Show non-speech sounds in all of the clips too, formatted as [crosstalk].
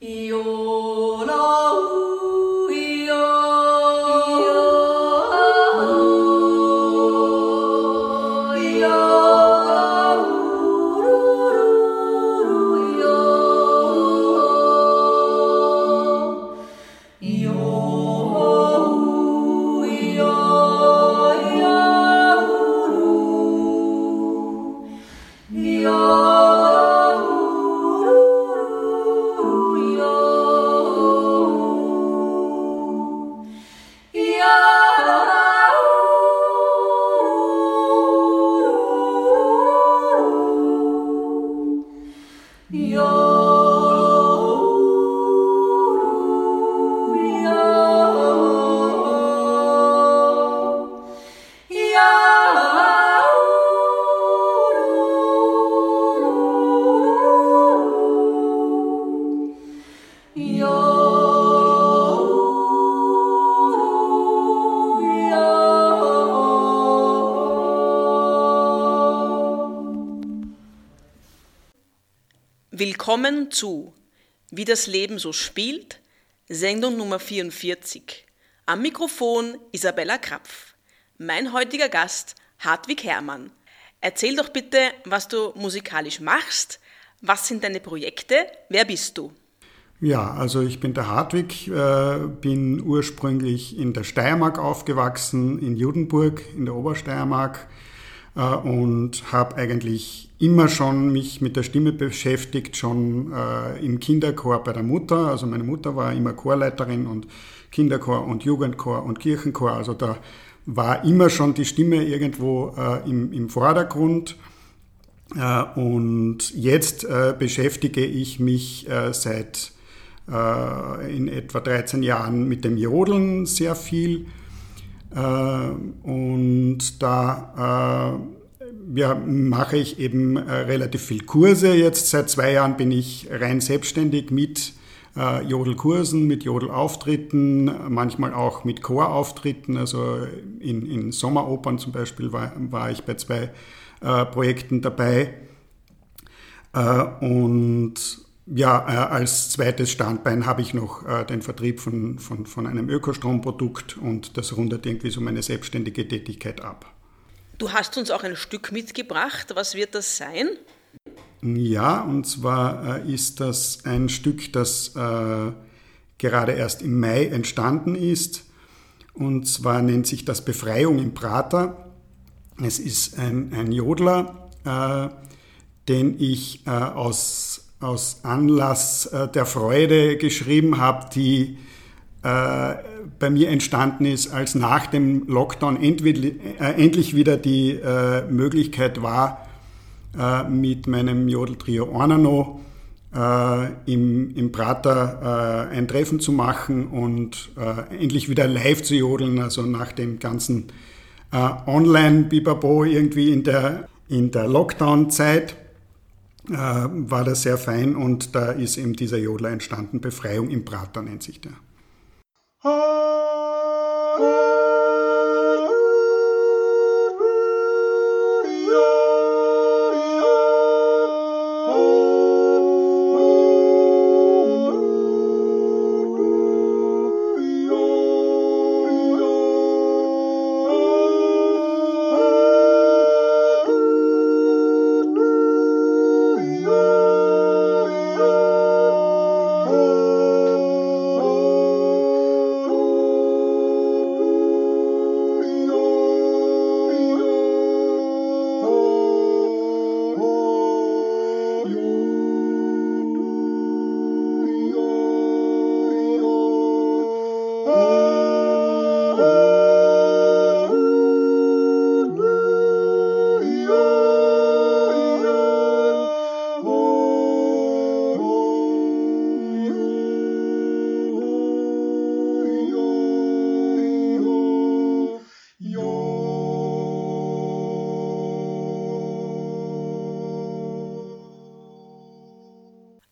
E o Willkommen zu Wie das Leben so spielt, Sendung Nummer 44. Am Mikrofon Isabella Krapf. Mein heutiger Gast Hartwig Herrmann. Erzähl doch bitte, was du musikalisch machst. Was sind deine Projekte? Wer bist du? Ja, also ich bin der Hartwig, äh, bin ursprünglich in der Steiermark aufgewachsen, in Judenburg in der Obersteiermark äh, und habe eigentlich immer schon mich mit der Stimme beschäftigt, schon äh, im Kinderchor bei der Mutter. Also meine Mutter war immer Chorleiterin und Kinderchor und Jugendchor und Kirchenchor. Also da war immer schon die Stimme irgendwo äh, im, im Vordergrund. Äh, und jetzt äh, beschäftige ich mich äh, seit in etwa 13 Jahren mit dem Jodeln sehr viel und da äh, ja, mache ich eben äh, relativ viel Kurse. Jetzt seit zwei Jahren bin ich rein selbstständig mit Jodelkursen, mit Jodelauftritten, manchmal auch mit Chorauftritten. Also in, in Sommeropern zum Beispiel war, war ich bei zwei äh, Projekten dabei. Äh, und ja, äh, als zweites Standbein habe ich noch äh, den Vertrieb von, von, von einem Ökostromprodukt und das rundet irgendwie so meine selbstständige Tätigkeit ab. Du hast uns auch ein Stück mitgebracht. Was wird das sein? Ja, und zwar äh, ist das ein Stück, das gerade erst im Mai entstanden ist. Und zwar nennt sich das Befreiung im Prater. Es ist ein, ein Jodler, den ich aus aus Anlass äh, der Freude geschrieben habe, die äh, bei mir entstanden ist, als nach dem Lockdown endlich, äh, endlich wieder die äh, Möglichkeit war, äh, mit meinem Jodeltrio Ornano im, im Prater ein Treffen zu machen und endlich wieder live zu jodeln, also nach dem ganzen Online-Bibabo irgendwie in der, in der Lockdown-Zeit war das sehr fein und da ist eben dieser Jodler entstanden. Befreiung im Prater nennt sich der.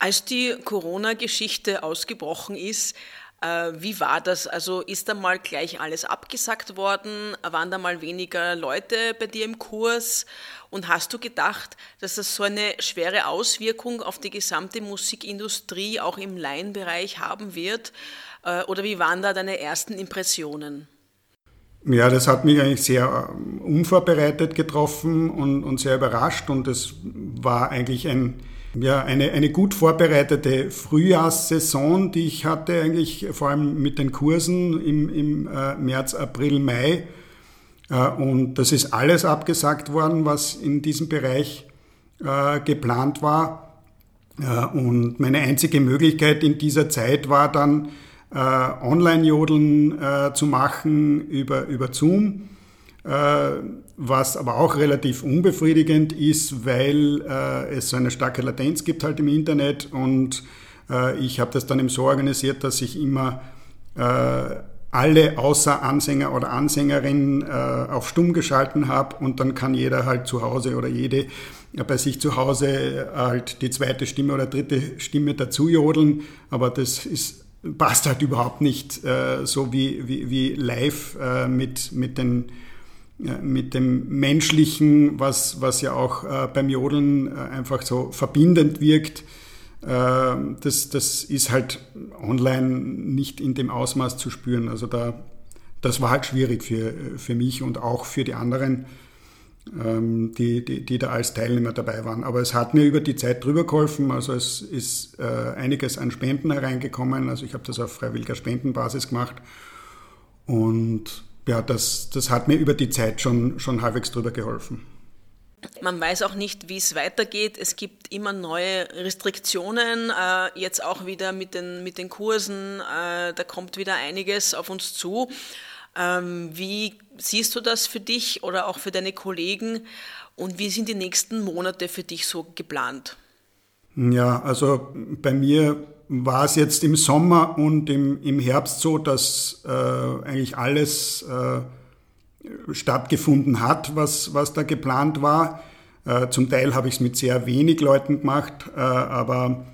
Als die Corona-Geschichte ausgebrochen ist, Äh, wie war das? Also ist da mal gleich alles abgesagt worden? Waren da mal weniger Leute bei dir im Kurs? Und hast du gedacht, dass das so eine schwere Auswirkung auf die gesamte Musikindustrie auch im Laienbereich haben wird? Äh, oder wie waren da deine ersten Impressionen? Ja, das hat mich eigentlich sehr ähm, unvorbereitet getroffen und, und sehr überrascht und es war eigentlich ein, ja, eine, eine gut vorbereitete Frühjahrssaison, die ich hatte eigentlich vor allem mit den Kursen im, im äh, März, April, Mai. Äh, und das ist alles abgesagt worden, was in diesem Bereich äh, geplant war. Äh, und meine einzige Möglichkeit in dieser Zeit war dann, äh, Online-Jodeln äh, zu machen über, über Zoom, was aber auch relativ unbefriedigend ist, weil äh, es so eine starke Latenz gibt halt im Internet und äh, ich habe das dann eben so organisiert, dass ich immer äh, alle außer Ansänger oder Ansängerin äh, auf stumm geschalten habe und dann kann jeder halt zu Hause oder jede bei sich zu Hause halt die zweite Stimme oder dritte Stimme dazu jodeln, aber das ist passt halt überhaupt nicht äh, so wie, wie, wie live äh, mit, mit, den, äh, mit dem Menschlichen, was, was ja auch äh, beim Jodeln äh, einfach so verbindend wirkt. Äh, das, das ist halt online nicht in dem Ausmaß zu spüren. Also da, das war halt schwierig für, für mich und auch für die anderen ähm, die, die, die da als Teilnehmer dabei waren. Aber es hat mir über die Zeit drüber geholfen. Also es ist äh, einiges an Spenden hereingekommen. Also ich habe das auf freiwilliger Spendenbasis gemacht. Und ja, das, das hat mir über die Zeit schon, schon halbwegs drüber geholfen. Man weiß auch nicht, wie es weitergeht. Es gibt immer neue Restriktionen, äh, jetzt auch wieder mit den, mit den Kursen. Äh, da kommt wieder einiges auf uns zu. Ähm, wie siehst du das für dich oder auch für deine Kollegen und wie sind die nächsten Monate für dich so geplant? Ja, also bei mir war es jetzt im Sommer und im, im Herbst so, dass äh, eigentlich alles äh, stattgefunden hat, was, was da geplant war. Äh, zum Teil habe ich es mit sehr wenig Leuten gemacht, äh, aber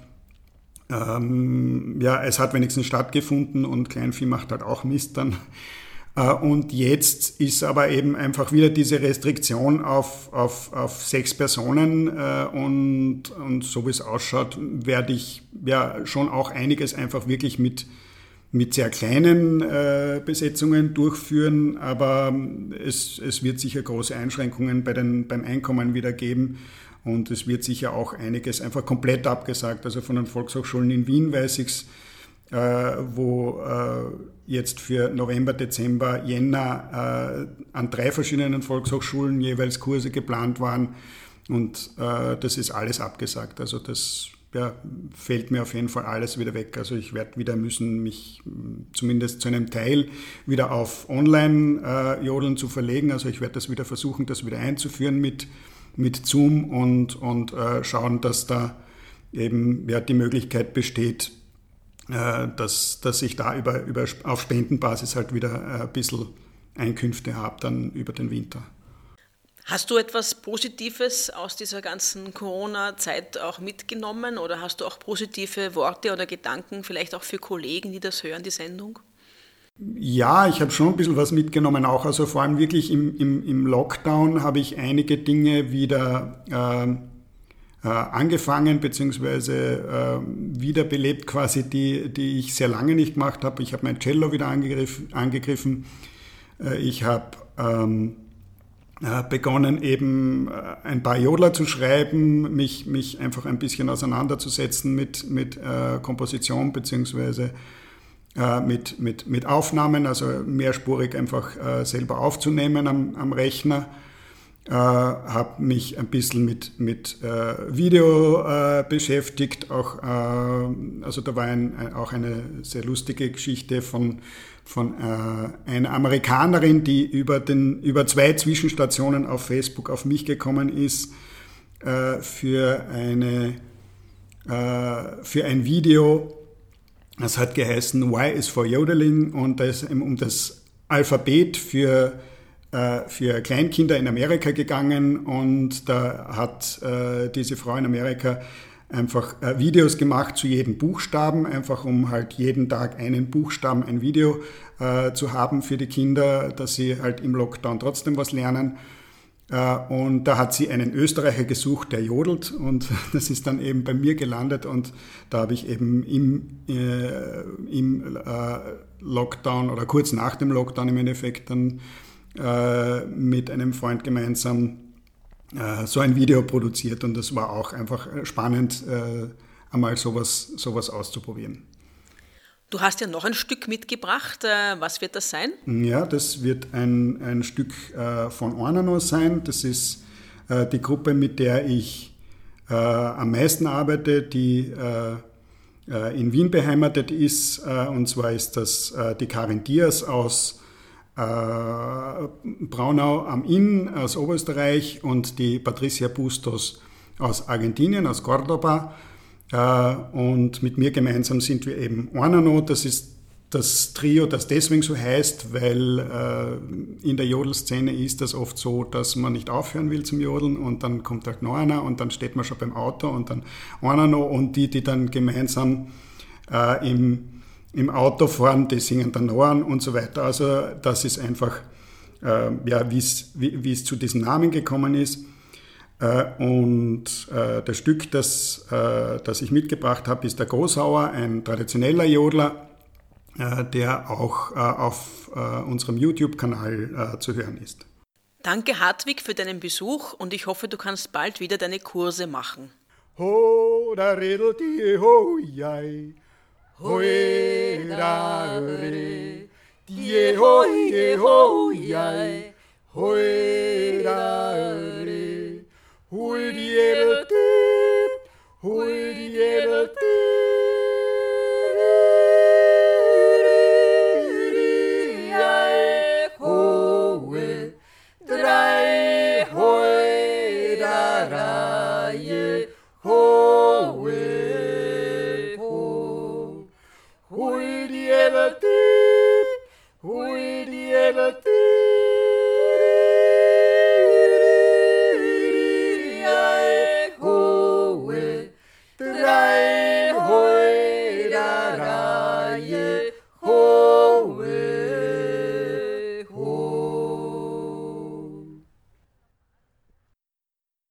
ähm, ja, es hat wenigstens stattgefunden und Kleinvieh macht halt auch Mist dann. Äh, und jetzt ist aber eben einfach wieder diese Restriktion auf, auf, auf sechs Personen äh, und, und so wie es ausschaut, werde ich ja schon auch einiges einfach wirklich mit, mit sehr kleinen äh, Besetzungen durchführen, aber es, es wird sicher große Einschränkungen bei den, beim Einkommen wieder geben. Und es wird sicher auch einiges einfach komplett abgesagt. Also von den Volkshochschulen in Wien weiß ich es, äh, wo äh, jetzt für November, Dezember, Jänner äh, an drei verschiedenen Volkshochschulen jeweils Kurse geplant waren. Und das ist alles abgesagt. Also das ja, fällt mir auf jeden Fall alles wieder weg. Also ich werde wieder müssen, mich zumindest zu einem Teil wieder auf Online-Jodeln zu verlegen. Also ich werde das wieder versuchen, das wieder einzuführen mit, mit Zoom und, und äh, schauen, dass da eben ja, die Möglichkeit besteht, äh, dass, dass ich da über, über, auf Spendenbasis halt wieder äh, ein bisschen Einkünfte habe dann über den Winter. Hast du etwas Positives aus dieser ganzen Corona-Zeit auch mitgenommen oder hast du auch positive Worte oder Gedanken vielleicht auch für Kollegen, die das hören, die Sendung? Ja, ich habe schon ein bisschen was mitgenommen, auch also vor allem wirklich im, im, im Lockdown habe ich einige Dinge wieder äh, äh, angefangen bzw. Äh, wiederbelebt quasi, die, die ich sehr lange nicht gemacht habe. Ich habe mein Cello wieder angegriffen. angegriffen. Äh, ich habe ähm, äh, begonnen, eben äh, ein paar Jodler zu schreiben, mich, mich einfach ein bisschen auseinanderzusetzen mit, mit äh, Komposition bzw. Mit, mit, mit Aufnahmen, also mehrspurig einfach selber aufzunehmen am, am Rechner äh, habe mich ein bisschen mit, mit äh, Video äh, beschäftigt. Auch, äh, also da war ein, ein, auch eine sehr lustige Geschichte von, von äh, einer Amerikanerin, die über, den, über zwei Zwischenstationen auf Facebook auf mich gekommen ist äh, für, eine, für ein Video. Das hat geheißen Y is for Yodeling und da ist um das Alphabet für äh, für Kleinkinder in Amerika gegangen und da hat äh, diese Frau in Amerika einfach äh, Videos gemacht zu jedem Buchstaben, einfach um halt jeden Tag einen Buchstaben, ein Video äh, zu haben für die Kinder, dass sie halt im Lockdown trotzdem was lernen. Äh, und da hat sie einen Österreicher gesucht, der jodelt und [laughs] das ist dann eben bei mir gelandet und da habe ich eben im, äh, im äh, Lockdown oder kurz nach dem Lockdown im Endeffekt dann äh, mit einem Freund gemeinsam äh, so ein Video produziert und das war auch einfach spannend, äh, einmal sowas, sowas auszuprobieren. Du hast ja noch ein Stück mitgebracht. Was wird das sein? Ja, das wird ein, ein Stück von Ornano sein. Das ist die Gruppe, mit der ich am meisten arbeite, die in Wien beheimatet ist. Und zwar ist das die Karin Diaz aus Braunau am Inn aus Oberösterreich und die Patricia Bustos aus Argentinien, aus Cordoba. Äh, und mit mir gemeinsam sind wir eben Ornano. Das ist das Trio, das deswegen so heißt, weil äh, in der Jodelszene ist das oft so, dass man nicht aufhören will zum Jodeln und dann kommt halt noch einer und dann steht man schon beim Auto und dann noch und die, die dann gemeinsam äh, im, im Auto fahren, die singen dann an und so weiter. Also das ist einfach, äh, ja, wie es zu diesem Namen gekommen ist. Äh, und äh, das Stück, das, äh, das ich mitgebracht habe, ist der Großauer, ein traditioneller Jodler, der auch auf unserem YouTube-Kanal zu hören ist. Danke Hartwig für deinen Besuch und ich hoffe, du kannst bald wieder deine Kurse machen. Ho, da redelt die ho, jai. Hoi, da re. Die ho, die ho, jai. Hoi, da re. Hol diye la tip, oui diye la.